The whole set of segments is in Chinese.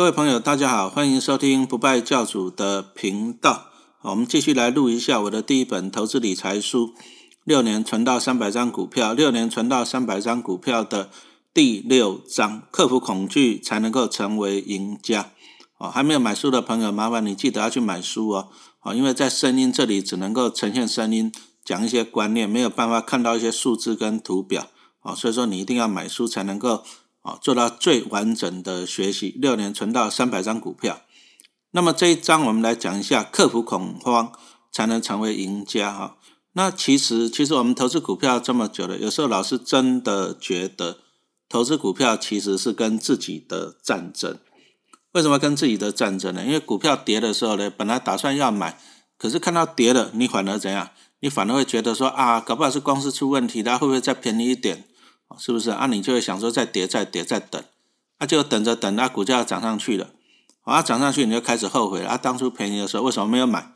各位朋友，大家好，欢迎收听不败教主的频道。我们继续来录一下我的第一本投资理财书《六年存到三百张股票》，六年存到三百张股票的第六章：克服恐惧才能够成为赢家。哦，还没有买书的朋友，麻烦你记得要去买书哦。哦，因为在声音这里只能够呈现声音，讲一些观念，没有办法看到一些数字跟图表。哦，所以说你一定要买书才能够。啊，做到最完整的学习，六年存到三百张股票。那么这一章我们来讲一下，克服恐慌才能成为赢家哈。那其实，其实我们投资股票这么久了，有时候老师真的觉得，投资股票其实是跟自己的战争。为什么跟自己的战争呢？因为股票跌的时候呢，本来打算要买，可是看到跌了，你反而怎样？你反而会觉得说啊，搞不好是公司出问题，它会不会再便宜一点？是不是啊？你就会想说再跌再跌再等，那就等着等，那股价涨上去了，啊涨上去你就开始后悔了啊！当初便宜的时候为什么没有买？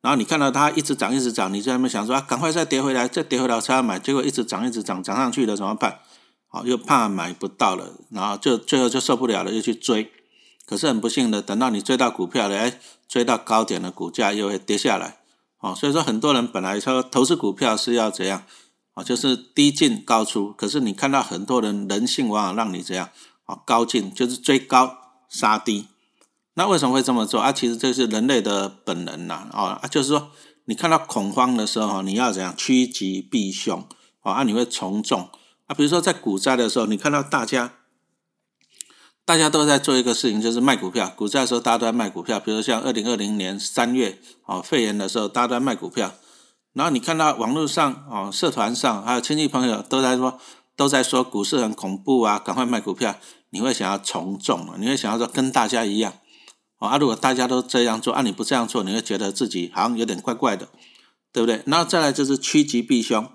然后你看到它一直涨一直涨，你在那边想说啊，赶快再跌回来，再跌回来才要买，结果一直涨一直涨，涨上去了怎么办？好，又怕买不到了，然后就最后就受不了了，又去追。可是很不幸的，等到你追到股票了，哎，追到高点了，股价又会跌下来。哦，所以说很多人本来说投资股票是要怎样？啊，就是低进高出，可是你看到很多人人性往往让你这样啊，高进就是追高杀低，那为什么会这么做啊？其实这是人类的本能呐，啊，就是说你看到恐慌的时候，你要怎样趋吉避凶啊？你会从众啊？比如说在股灾的时候，你看到大家大家都在做一个事情，就是卖股票。股灾的时候，大家都在卖股票。比如像二零二零年三月啊，肺炎的时候，大家都在卖股票。然后你看到网络上哦，社团上还有亲戚朋友都在说，都在说股市很恐怖啊，赶快卖股票。你会想要从众你会想要说跟大家一样哦。啊，如果大家都这样做，啊，你不这样做，你会觉得自己好像有点怪怪的，对不对？然后再来就是趋吉避凶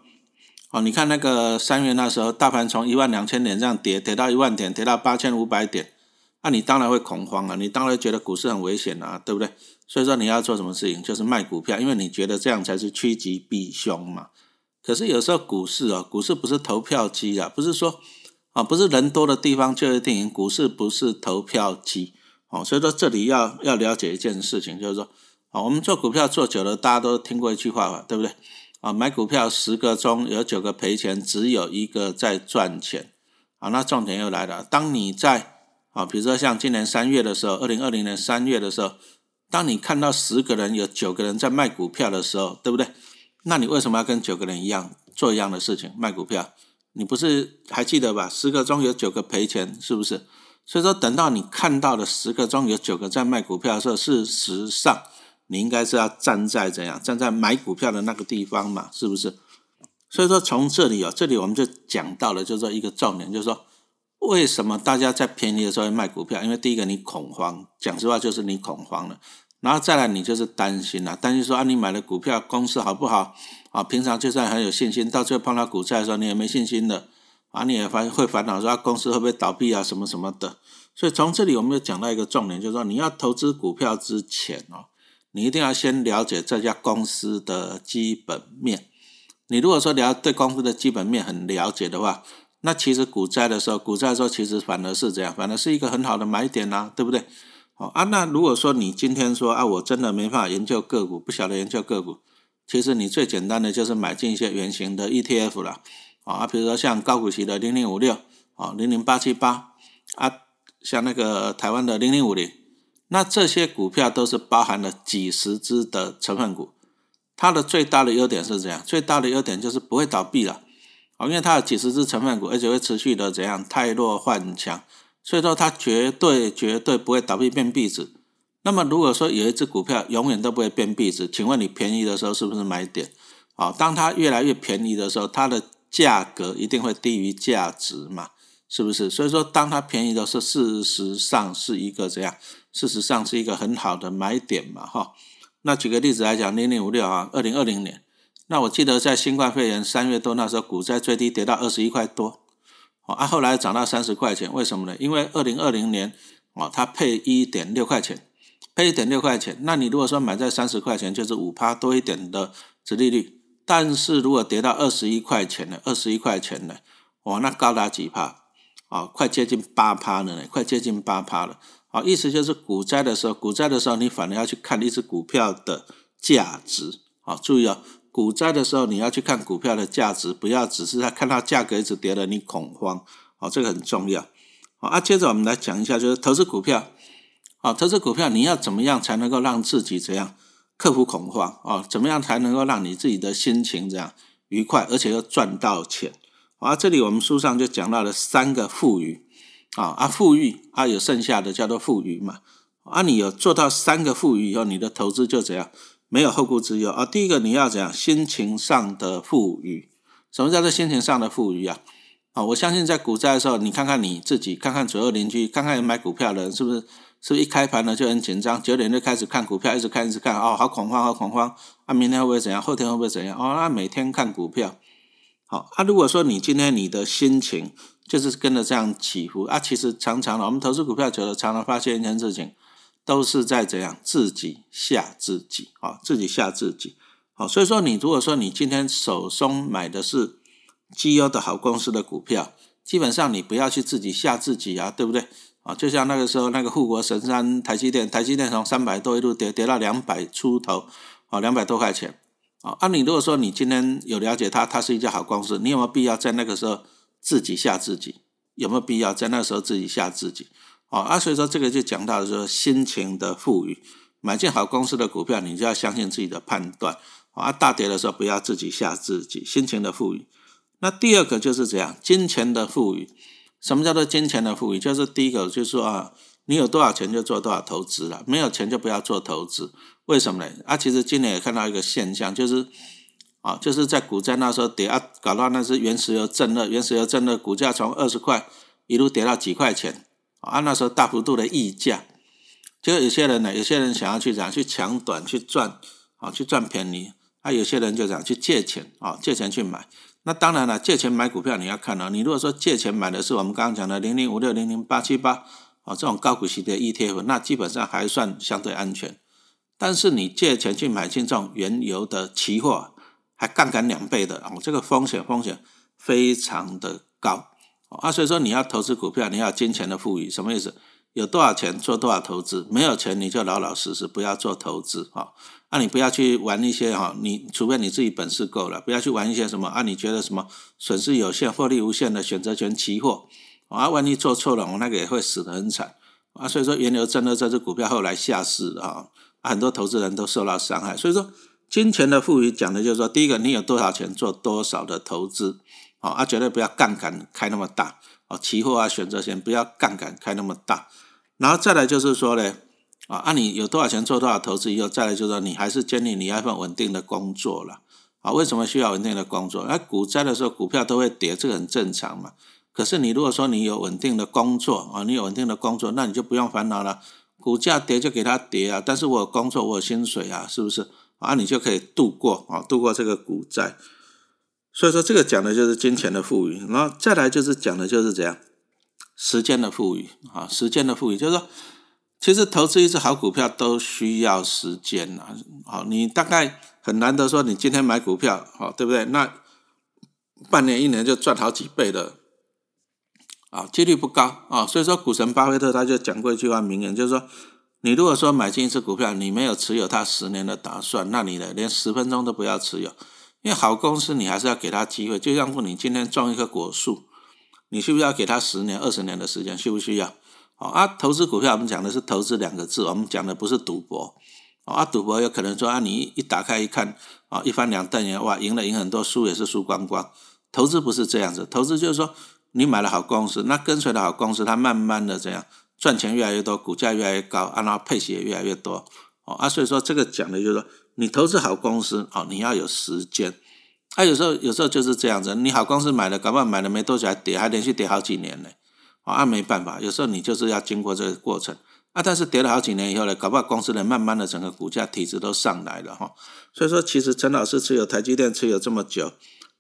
哦。你看那个三月那时候，大盘从一万两千点这样跌，跌到一万点，跌到八千五百点，那你当然会恐慌啊，你当然觉得股市很危险啊，对不对？所以说你要做什么事情，就是卖股票，因为你觉得这样才是趋吉避凶嘛。可是有时候股市啊，股市不是投票机啊，不是说啊，不是人多的地方就一定赢。股市不是投票机哦。所以说这里要要了解一件事情，就是说啊，我们做股票做久了，大家都听过一句话吧，对不对？啊，买股票十个中有九个赔钱，只有一个在赚钱。啊，那重点又来了，当你在啊，比如说像今年三月的时候，二零二零年三月的时候。当你看到十个人有九个人在卖股票的时候，对不对？那你为什么要跟九个人一样做一样的事情卖股票？你不是还记得吧？十个中有九个赔钱，是不是？所以说，等到你看到的十个中有九个在卖股票的时候，事实上你应该是要站在怎样？站在买股票的那个地方嘛，是不是？所以说，从这里啊，这里我们就讲到了，就是说一个重点，就是说。为什么大家在便宜的时候卖股票？因为第一个你恐慌，讲实话就是你恐慌了，然后再来你就是担心了，担心说啊你买的股票公司好不好啊？平常就算很有信心，到最后碰到股灾的时候你也没信心的啊，你也烦会烦恼说公司会不会倒闭啊什么什么的。所以从这里我们就讲到一个重点，就是说你要投资股票之前哦，你一定要先了解这家公司的基本面。你如果说你要对公司的基本面很了解的话，那其实股灾的时候，股灾的时候其实反而是这样，反而是一个很好的买点呐，对不对？哦啊，那如果说你今天说啊，我真的没办法研究个股，不晓得研究个股，其实你最简单的就是买进一些圆形的 ETF 了啊，比如说像高股息的零零五六啊，零零八七八啊，像那个台湾的零零五零，那这些股票都是包含了几十只的成分股，它的最大的优点是这样，最大的优点就是不会倒闭了。哦，因为它有几十只成分股，而且会持续的怎样太弱换强，所以说它绝对绝对不会倒闭变壁纸。那么如果说有一只股票永远都不会变壁纸，请问你便宜的时候是不是买点？好，当它越来越便宜的时候，它的价格一定会低于价值嘛？是不是？所以说当它便宜的时候，事实上是一个怎样？事实上是一个很好的买点嘛？哈，那举个例子来讲，零零五六啊，二零二零年。那我记得在新冠肺炎三月多那时候，股灾最低跌到二十一块多，哦，啊，后来涨到三十块钱，为什么呢？因为二零二零年，哦，它配一点六块钱，配一点六块钱，那你如果说买在三十块钱，就是五趴多一点的殖利率，但是如果跌到二十一块钱呢，二十一块钱呢，哇，那高达几趴？啊，快接近八趴了呢，快接近八趴了，好，意思就是股灾的时候，股灾的时候，你反而要去看一只股票的价值。好，注意哦，股灾的时候你要去看股票的价值，不要只是在看到价格一直跌了你恐慌。好，这个很重要。好，啊，接着我们来讲一下，就是投资股票。好，投资股票你要怎么样才能够让自己怎样克服恐慌？啊，怎么样才能够让你自己的心情这样愉快，而且又赚到钱？啊，这里我们书上就讲到了三个富裕。啊，啊，富裕啊，有剩下的叫做富裕嘛。啊，你有做到三个富裕以后，你的投资就怎样没有后顾之忧啊。第一个你要怎样心情上的富裕？什么叫做心情上的富裕啊？啊，我相信在股灾的时候，你看看你自己，看看左右邻居，看看买股票的人，是不是？是不是一开盘呢就很紧张？九点就开始看股票，一直看，一直看，哦，好恐慌，好恐慌！啊，明天会不会怎样？后天会不会怎样？哦，那每天看股票，好啊。如果说你今天你的心情就是跟着这样起伏啊，其实常常的，我们投资股票久了，常常发现一件事情，都是在怎样自己吓自己啊，自己吓自己。好，所以说你如果说你今天手中买的是绩优的好公司的股票，基本上你不要去自己吓自己啊，对不对？啊，就像那个时候那个护国神山台积电，台积电从三百多一路跌跌到两百出头，啊，两百多块钱。啊，啊，你如果说你今天有了解它，它是一家好公司，你有没有必要在那个时候自己吓自己？有没有必要在那个时候自己吓自己？啊，啊，所以说这个就讲到说心情的富裕，买进好公司的股票，你就要相信自己的判断。啊，大跌的时候不要自己吓自己，心情的富裕。那第二个就是这样，金钱的富裕。什么叫做金钱的富裕？就是第一个，就是说啊，你有多少钱就做多少投资了，没有钱就不要做投资。为什么呢？啊，其实今年也看到一个现象，就是啊，就是在股灾那时候跌啊，搞到那是原石油正热，原石油正热股价从二十块一路跌到几块钱啊，那时候大幅度的溢价，就有些人呢，有些人想要去怎样去抢短去赚啊，去赚便宜，啊，有些人就想去借钱啊，借钱去买。那当然了，借钱买股票你要看啊。你如果说借钱买的是我们刚刚讲的零零五六零零八七八啊这种高股息的 ETF，那基本上还算相对安全。但是你借钱去买进这种原油的期货，还杠杆两倍的啊，这个风险风险非常的高啊。所以说你要投资股票，你要金钱的富裕，什么意思？有多少钱做多少投资，没有钱你就老老实实不要做投资啊。啊，你不要去玩一些哈，你除非你自己本事够了，不要去玩一些什么啊，你觉得什么损失有限、获利无限的选择权期货啊，万一做错了，我那个也会死得很惨啊。所以说，原油真的这只股票后来下市啊，很多投资人都受到伤害。所以说，金钱的富裕讲的就是说，第一个，你有多少钱做多少的投资啊，啊，绝对不要杠杆开那么大啊，期货啊、选择权不要杠杆开那么大，然后再来就是说呢。啊，按你有多少钱做多少投资以后，再来就是说你还是建立你要一份稳定的工作了。啊，为什么需要稳定的工作？那股灾的时候股票都会跌，这个很正常嘛。可是你如果说你有稳定的工作啊，你有稳定的工作，那你就不用烦恼了。股价跌就给它跌啊，但是我有工作，我有薪水啊，是不是？啊，你就可以度过啊，度过这个股灾。所以说这个讲的就是金钱的富裕，然后再来就是讲的就是怎样时间的富裕啊，时间的富裕就是说。其实投资一只好股票都需要时间呐，好，你大概很难得说你今天买股票，好，对不对？那半年一年就赚好几倍的，啊，几率不高啊。所以说，股神巴菲特他就讲过一句话名言，就是说，你如果说买进一只股票，你没有持有它十年的打算，那你呢，连十分钟都不要持有，因为好公司你还是要给他机会。就像说你今天种一棵果树，你需不需要给他十年、二十年的时间？需不需要？哦啊，投资股票我们讲的是投资两个字，我们讲的不是赌博。啊，赌博有可能说啊，你一打开一看，啊，一翻两瞪眼，哇，赢了赢很多，输也是输光光。投资不是这样子，投资就是说你买了好公司，那跟随的好公司，它慢慢的这样赚钱越来越多，股价越来越高，然后配息也越来越多。哦，啊，所以说这个讲的就是说，你投资好公司，哦，你要有时间。啊，有时候有时候就是这样子，你好公司买了，搞不好买了没多久还跌，还连续跌好几年呢。啊，没办法，有时候你就是要经过这个过程啊。但是跌了好几年以后呢，搞不好公司呢，慢慢的整个股价体质都上来了哈。所以说，其实陈老师持有台积电持有这么久，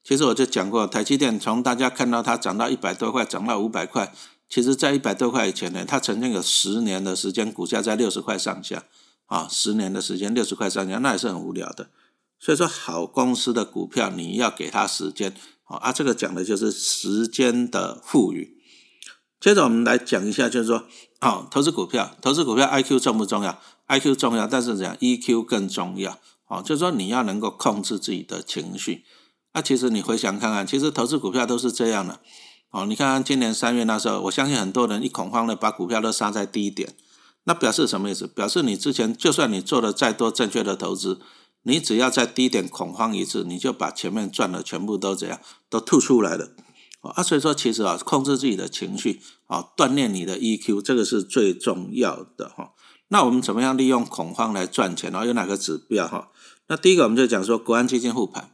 其实我就讲过，台积电从大家看到它涨到一百多块，涨到五百块，其实在一百多块以前呢，它曾经有十年的时间股价在六十块上下啊，十年的时间六十块上下，那也是很无聊的。所以说，好公司的股票你要给它时间啊，这个讲的就是时间的富裕。接着我们来讲一下，就是说，哦，投资股票，投资股票，I Q 重不重要？I Q 重要，但是怎样？E Q 更重要。哦，就是说你要能够控制自己的情绪。那其实你回想看看，其实投资股票都是这样的。哦，你看看今年三月那时候，我相信很多人一恐慌的把股票都杀在低点，那表示什么意思？表示你之前就算你做了再多正确的投资，你只要在低点恐慌一次，你就把前面赚的全部都这样都吐出来了。啊，所以说其实啊，控制自己的情绪啊，锻炼你的 EQ，这个是最重要的哈。那我们怎么样利用恐慌来赚钱呢？有哪个指标哈？那第一个我们就讲说国安基金护盘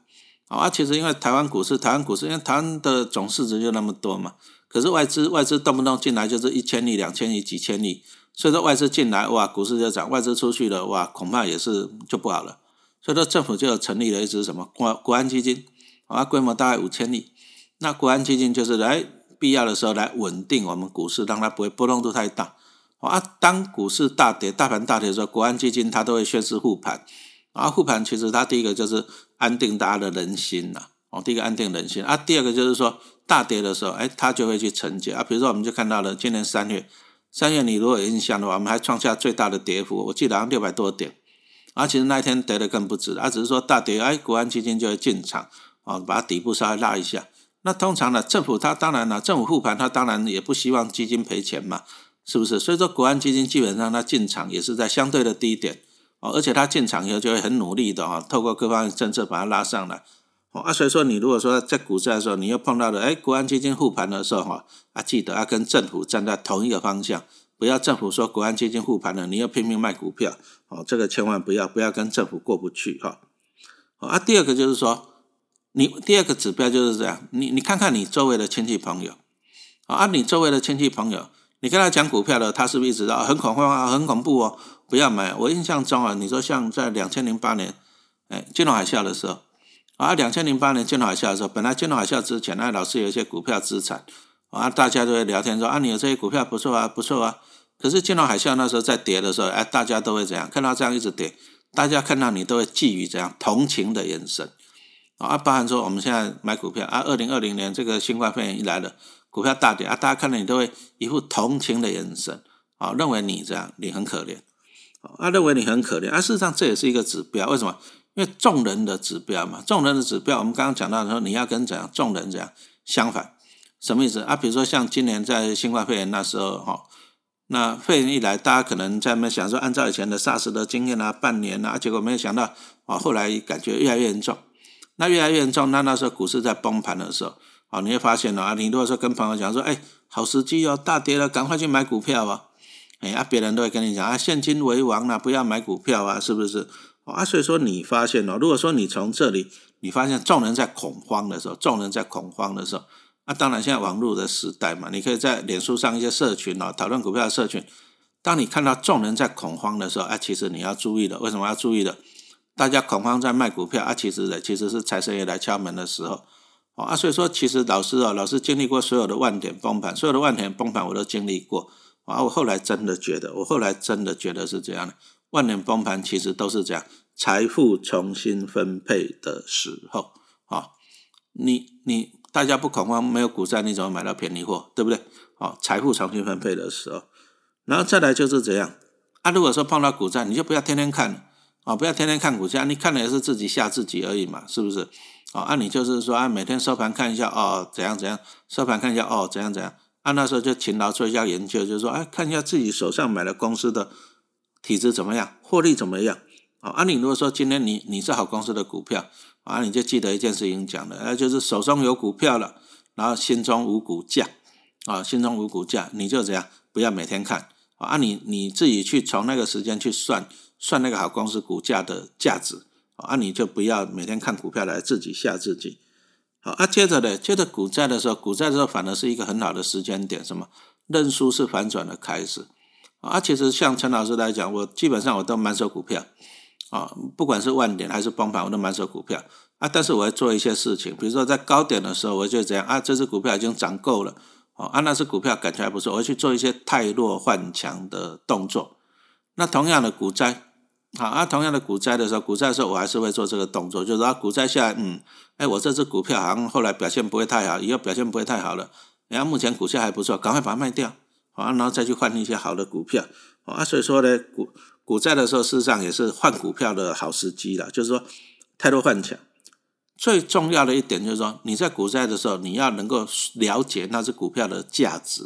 啊。其实因为台湾股市，台湾股市因为台湾的总市值就那么多嘛，可是外资外资动不动进来就是一千亿、两千亿、几千亿，所以说外资进来哇，股市就涨；外资出去了哇，恐怕也是就不好了。所以说政府就成立了一支什么国国安基金啊，规模大概五千亿。那国安基金就是来必要的时候来稳定我们股市，让它不会波动度太大。啊，当股市大跌、大盘大跌的时候，国安基金它都会宣示护盘。啊，护盘其实它第一个就是安定大家的人心呐。哦，第一个安定人心。啊，第二个就是说大跌的时候，哎，它就会去承接。啊，比如说我们就看到了今年三月，三月你如果有印象的话，我们还创下最大的跌幅，我记得好像六百多点。啊，其实那一天跌的更不止。啊，只是说大跌，哎，国安基金就会进场，啊，把底部稍微拉一下。那通常呢，政府它当然了，政府护盘，它当然也不希望基金赔钱嘛，是不是？所以说，国安基金基本上它进场也是在相对的低点哦，而且它进场以后就会很努力的啊，透过各方面政策把它拉上来。啊，所以说你如果说在股市的时候，你又碰到了哎，国安基金护盘的时候哈，啊，记得要跟政府站在同一个方向，不要政府说国安基金护盘了，你又拼命卖股票哦，这个千万不要，不要跟政府过不去哈。啊，第二个就是说。你第二个指标就是这样，你你看看你周围的亲戚朋友，啊，你周围的亲戚朋友，你跟他讲股票的，他是不是一直啊很恐慌啊，很恐怖哦，不要买。我印象中啊，你说像在两千零八年，哎，金融海啸的时候，啊，两千零八年金融海啸的时候，本来金融海啸之前，那老师有一些股票资产，啊，大家都会聊天说啊，你有这些股票不错啊，不错啊。可是金融海啸那时候在跌的时候，哎，大家都会怎样？看到这样一直跌，大家看到你都会寄予怎样同情的眼神。啊，包含说我们现在买股票啊，二零二零年这个新冠肺炎一来了，股票大跌啊，大家看到你都会一副同情的眼神，啊，认为你这样你很可怜，啊，认为你很可怜，啊，事实上这也是一个指标，为什么？因为众人的指标嘛，众人的指标，我们刚刚讲到说你要跟怎样众人怎样相反，什么意思啊？比如说像今年在新冠肺炎那时候哈，那肺炎一来，大家可能在那想说，按照以前的 SARS 的经验啊，半年啊，结果没有想到啊，后来感觉越来越严重。那越来越严重，那那时候股市在崩盘的时候，啊，你会发现啊，你如果说跟朋友讲说，哎，好时机哦，大跌了，赶快去买股票啊，哎，啊，别人都会跟你讲啊，现金为王啊，不要买股票啊，是不是？啊，所以说你发现哦，如果说你从这里，你发现众人在恐慌的时候，众人在恐慌的时候，那当然现在网络的时代嘛，你可以在脸书上一些社群哦，讨论股票的社群，当你看到众人在恐慌的时候，哎，其实你要注意的，为什么要注意的？大家恐慌在卖股票啊，其实的其实是财神爷来敲门的时候，啊，所以说其实老师啊，老师经历过所有的万点崩盘，所有的万点崩盘我都经历过，啊，我后来真的觉得，我后来真的觉得是这样的，万年崩盘其实都是这样，财富重新分配的时候，啊，你你大家不恐慌，没有股灾，你怎么买到便宜货，对不对？啊，财富重新分配的时候，然后再来就是这样，啊，如果说碰到股灾，你就不要天天看。啊，不要天天看股价，你看的也是自己吓自己而已嘛，是不是？啊，按你就是说啊，每天收盘看一下哦，怎样怎样，收盘看一下哦，怎样怎样。按那时候就勤劳做一下研究，就是说，哎，看一下自己手上买的公司的体质怎么样，获利怎么样。啊，你如果说今天你你是好公司的股票，啊，你就记得一件事情讲的，那就是手中有股票了，然后心中无股价，啊，心中无股价，你就怎样，不要每天看，啊，你你自己去从那个时间去算。算那个好公司股价的价值啊，你就不要每天看股票来自己吓自己。好啊，接着呢，接着股债的时候，股债的时候反而是一个很好的时间点，什么认输是反转的开始啊。其实像陈老师来讲，我基本上我都满手股票啊，不管是万点还是崩盘，我都满手股票啊。但是我要做一些事情，比如说在高点的时候，我就这样啊，这只股票已经涨够了哦，啊，那只股票感觉还不错，我去做一些太弱换强的动作。那同样的股灾。好啊，同样的股灾的时候，股灾的时候我还是会做这个动作，就是说股灾下来，嗯，哎，我这只股票好像后来表现不会太好，以后表现不会太好了，然后目前股价还不错，赶快把它卖掉，啊，然后再去换一些好的股票，啊，所以说呢，股股债的时候，事实上也是换股票的好时机了，就是说太多换强。最重要的一点就是说，你在股债的时候，你要能够了解那只股票的价值。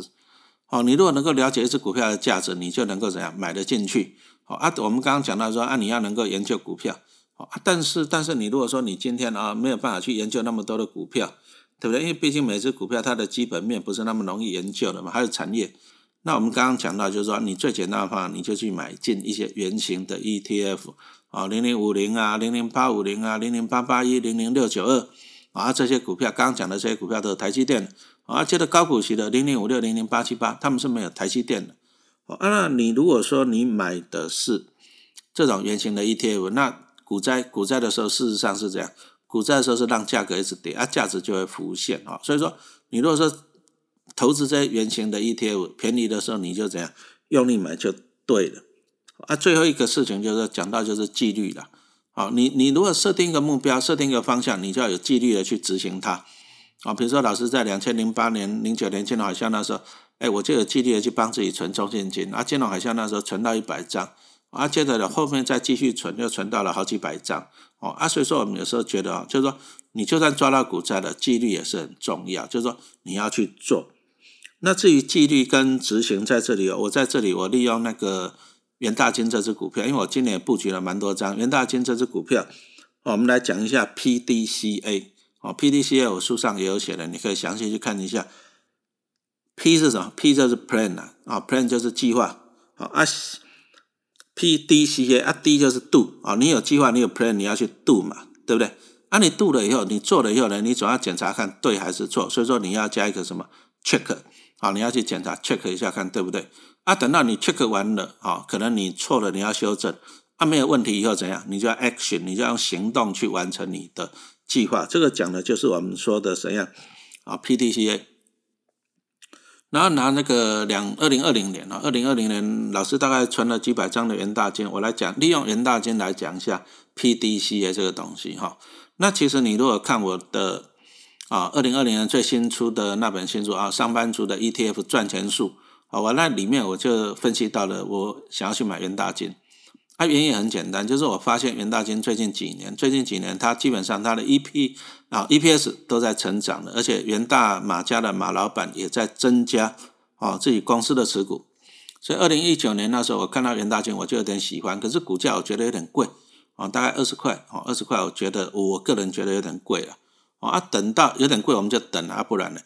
哦，你如果能够了解一只股票的价值，你就能够怎样买得进去。哦啊，我们刚刚讲到说啊，你要能够研究股票。哦，但是但是你如果说你今天啊没有办法去研究那么多的股票，对不对？因为毕竟每只股票它的基本面不是那么容易研究的嘛，还有产业。那我们刚刚讲到就是说，你最简单的话，你就去买进一些圆形的 ETF。啊，零零五零啊，零零八五零啊，零零八八一，零零六九二啊，这些股票，刚刚讲的这些股票都是台积电啊，接着高股息的零零五六零零八七八，他们是没有台积电的。啊，那你如果说你买的是这种圆形的 ETF，那股灾股灾的时候，事实上是这样，股灾的时候是让价格一直跌，啊，价值就会浮现啊。所以说，你如果说投资这些圆形的 ETF 便宜的时候，你就怎样用力买就对了。啊，最后一个事情就是讲到就是纪律了。好，你你如果设定一个目标，设定一个方向，你就要有纪律的去执行它。啊，比如说老师在两千零八年、零九年金融海啸那时候，哎，我就有纪律的去帮自己存中现金。啊，金融海啸那时候存到一百张，啊，接着呢后面再继续存，又存到了好几百张。哦，啊，所以说我们有时候觉得啊，就是说你就算抓到股灾了，纪律也是很重要，就是说你要去做。那至于纪律跟执行在这里，我在这里我利用那个。元大金这只股票，因为我今年布局了蛮多张元大金这只股票，我们来讲一下 PDCA 哦，PDCA 我书上也有写的，你可以详细去看一下。P 是什么？P 就是 plan 啊，啊 plan 就是计划，啊啊 PDCA 啊 D 就是 do 啊，你有计划，你有 plan，你要去 do 嘛，对不对？啊你 do 了以后，你做了以后呢，你总要检查看对还是错，所以说你要加一个什么 check 啊，你要去检查 check 一下看对不对。啊，等到你 check 完了，啊，可能你错了，你要修正。啊，没有问题以后怎样？你就要 action，你就要用行动去完成你的计划。这个讲的就是我们说的怎样啊？PDCA。然后拿那个两二零二零年啊，二零二零年老师大概存了几百张的元大金，我来讲，利用元大金来讲一下 PDCA 这个东西哈。那其实你如果看我的啊，二零二零年最新出的那本新书啊，上班族的 ETF 赚钱术。好，我那里面我就分析到了，我想要去买元大金，它原因很简单，就是我发现元大金最近几年，最近几年它基本上它的 EP 啊 EPS 都在成长的，而且元大马家的马老板也在增加啊自己公司的持股，所以二零一九年那时候我看到元大金我就有点喜欢，可是股价我觉得有点贵啊，大概二十块啊二十块，我觉得我个人觉得有点贵了，啊等到有点贵我们就等啊，不然呢？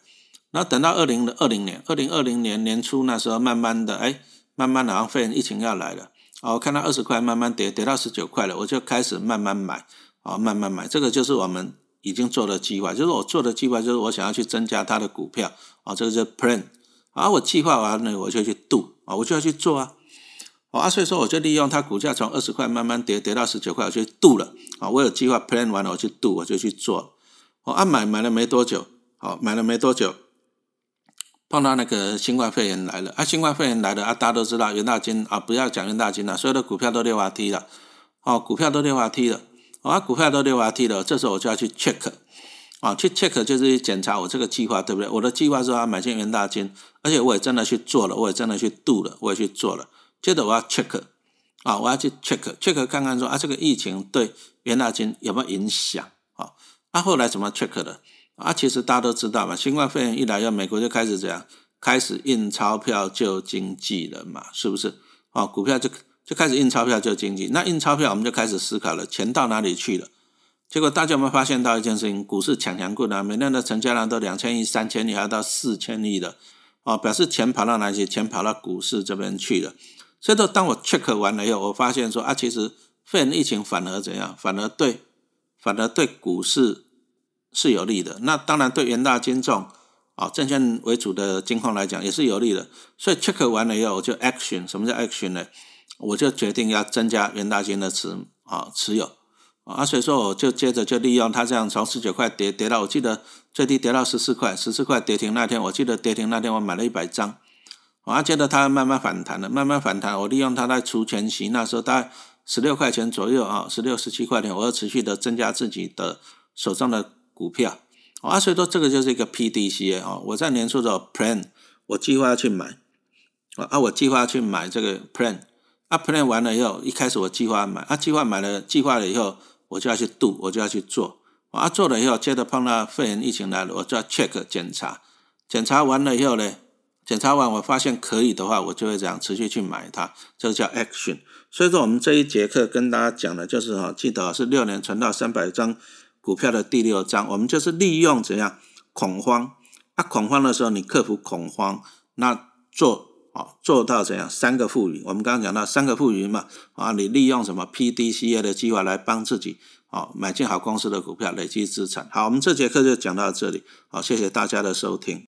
然后等到二零二零年，二零二零年年初那时候，慢慢的，哎，慢慢的，然后肺炎疫情要来了，哦，看到二十块慢慢跌，跌到十九块了，我就开始慢慢买，哦，慢慢买，这个就是我们已经做的计划，就是我做的计划，就是我想要去增加它的股票，啊，这个是 plan，啊，我计划完了，我就去 do，啊，我就要去做啊，啊，所以说我就利用它股价从二十块慢慢跌，跌到十九块，我就 do 了，啊，我有计划 plan 完了，我去 do，我就去做，我啊买买了没多久，好，买了没多久。碰到那个新冠肺炎来了啊！新冠肺炎来了啊！大家都知道元大金啊，不要讲元大金了，所有的股票都六滑梯了，哦，股票都六滑梯了，啊，股票都六滑梯了，这时候我就要去 check，啊，去 check 就是检查我这个计划对不对？我的计划是要买进元大金，而且我也真的去做了，我也真的去 do 了，我也去做了。接着我要 check，啊，我要去 check，check 看看说啊，这个疫情对元大金有没有影响？啊，啊，后来怎么 check 的？啊，其实大家都知道嘛，新冠肺炎一来，要美国就开始怎样，开始印钞票救经济了嘛，是不是？啊，股票就就开始印钞票救经济，那印钞票我们就开始思考了，钱到哪里去了？结果大家有没有发现到一件事情？股市强强棍啊，每年的成交量都两千亿、三千亿，还要到四千亿的，啊，表示钱跑到哪里？钱跑到股市这边去了。所以说，当我 check 完了以后，我发现说啊，其实肺炎疫情反而怎样？反而对，反而对股市。是有利的，那当然对元大金重啊证券为主的金矿来讲也是有利的。所以 check 完了以后，我就 action。什么叫 action 呢？我就决定要增加元大金的持啊持有啊，所以说我就接着就利用它这样从十九块跌跌到，我记得最低跌到十四块，十四块跌停那天，我记得跌停那天我买了一百张啊，接着它慢慢反弹了，慢慢反弹，我利用它在除权息那时候大概十六块钱左右啊，十六十七块钱，我要持续的增加自己的手上的。股票，啊，所以说这个就是一个 P D C A 哦。我在年初的 plan，我计划要去买啊，我计划去买这个 plan，啊 plan 完了以后，一开始我计划买，啊计划买了，计划了以后，我就要去 do，我就要去做，啊做了以后，接着碰到肺炎疫情来了，我就要 check 检查，检查完了以后呢，检查完我发现可以的话，我就会这样持续去买它，这个叫 action。所以说我们这一节课跟大家讲的就是哈，记得是六年存到三百张。股票的第六章，我们就是利用怎样恐慌啊？恐慌的时候，你克服恐慌，那做啊做到怎样三个富裕？我们刚刚讲到三个富裕嘛啊，你利用什么 P D C A 的计划来帮自己啊买进好公司的股票，累积资产。好，我们这节课就讲到这里，好，谢谢大家的收听。